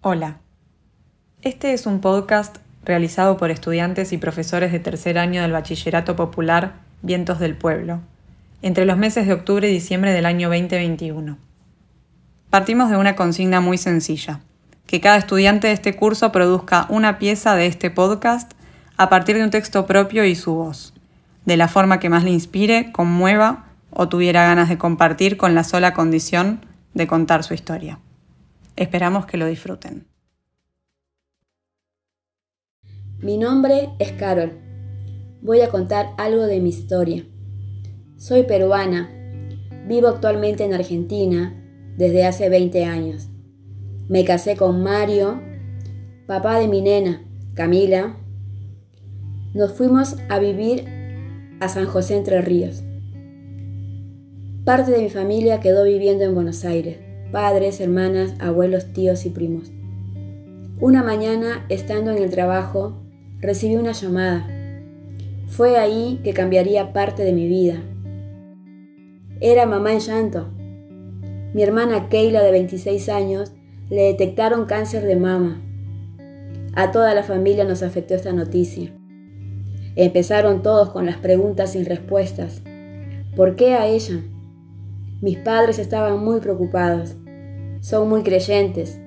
Hola. Este es un podcast realizado por estudiantes y profesores de tercer año del Bachillerato Popular Vientos del Pueblo, entre los meses de octubre y diciembre del año 2021. Partimos de una consigna muy sencilla, que cada estudiante de este curso produzca una pieza de este podcast a partir de un texto propio y su voz, de la forma que más le inspire, conmueva o tuviera ganas de compartir con la sola condición de contar su historia. Esperamos que lo disfruten. Mi nombre es Carol. Voy a contar algo de mi historia. Soy peruana. Vivo actualmente en Argentina desde hace 20 años. Me casé con Mario, papá de mi nena, Camila. Nos fuimos a vivir a San José Entre Ríos. Parte de mi familia quedó viviendo en Buenos Aires padres, hermanas, abuelos, tíos y primos. Una mañana, estando en el trabajo, recibí una llamada. Fue ahí que cambiaría parte de mi vida. Era mamá en llanto. Mi hermana Keila, de 26 años, le detectaron cáncer de mama. A toda la familia nos afectó esta noticia. Empezaron todos con las preguntas sin respuestas. ¿Por qué a ella? Mis padres estaban muy preocupados. Son muy creyentes.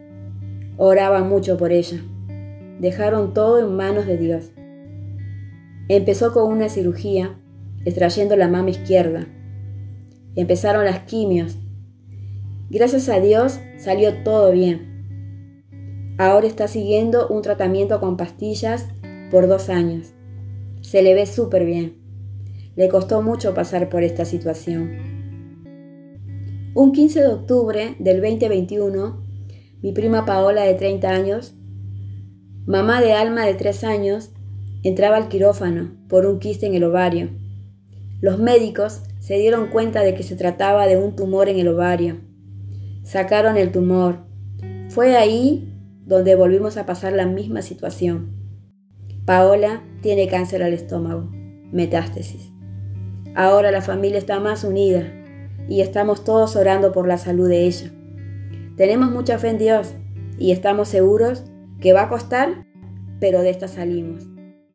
Oraban mucho por ella. Dejaron todo en manos de Dios. Empezó con una cirugía, extrayendo la mama izquierda. Empezaron las quimios. Gracias a Dios salió todo bien. Ahora está siguiendo un tratamiento con pastillas por dos años. Se le ve súper bien. Le costó mucho pasar por esta situación. Un 15 de octubre del 2021, mi prima Paola de 30 años, mamá de Alma de 3 años, entraba al quirófano por un quiste en el ovario. Los médicos se dieron cuenta de que se trataba de un tumor en el ovario. Sacaron el tumor. Fue ahí donde volvimos a pasar la misma situación. Paola tiene cáncer al estómago, metástasis. Ahora la familia está más unida y estamos todos orando por la salud de ella. Tenemos mucha fe en Dios y estamos seguros que va a costar, pero de esta salimos.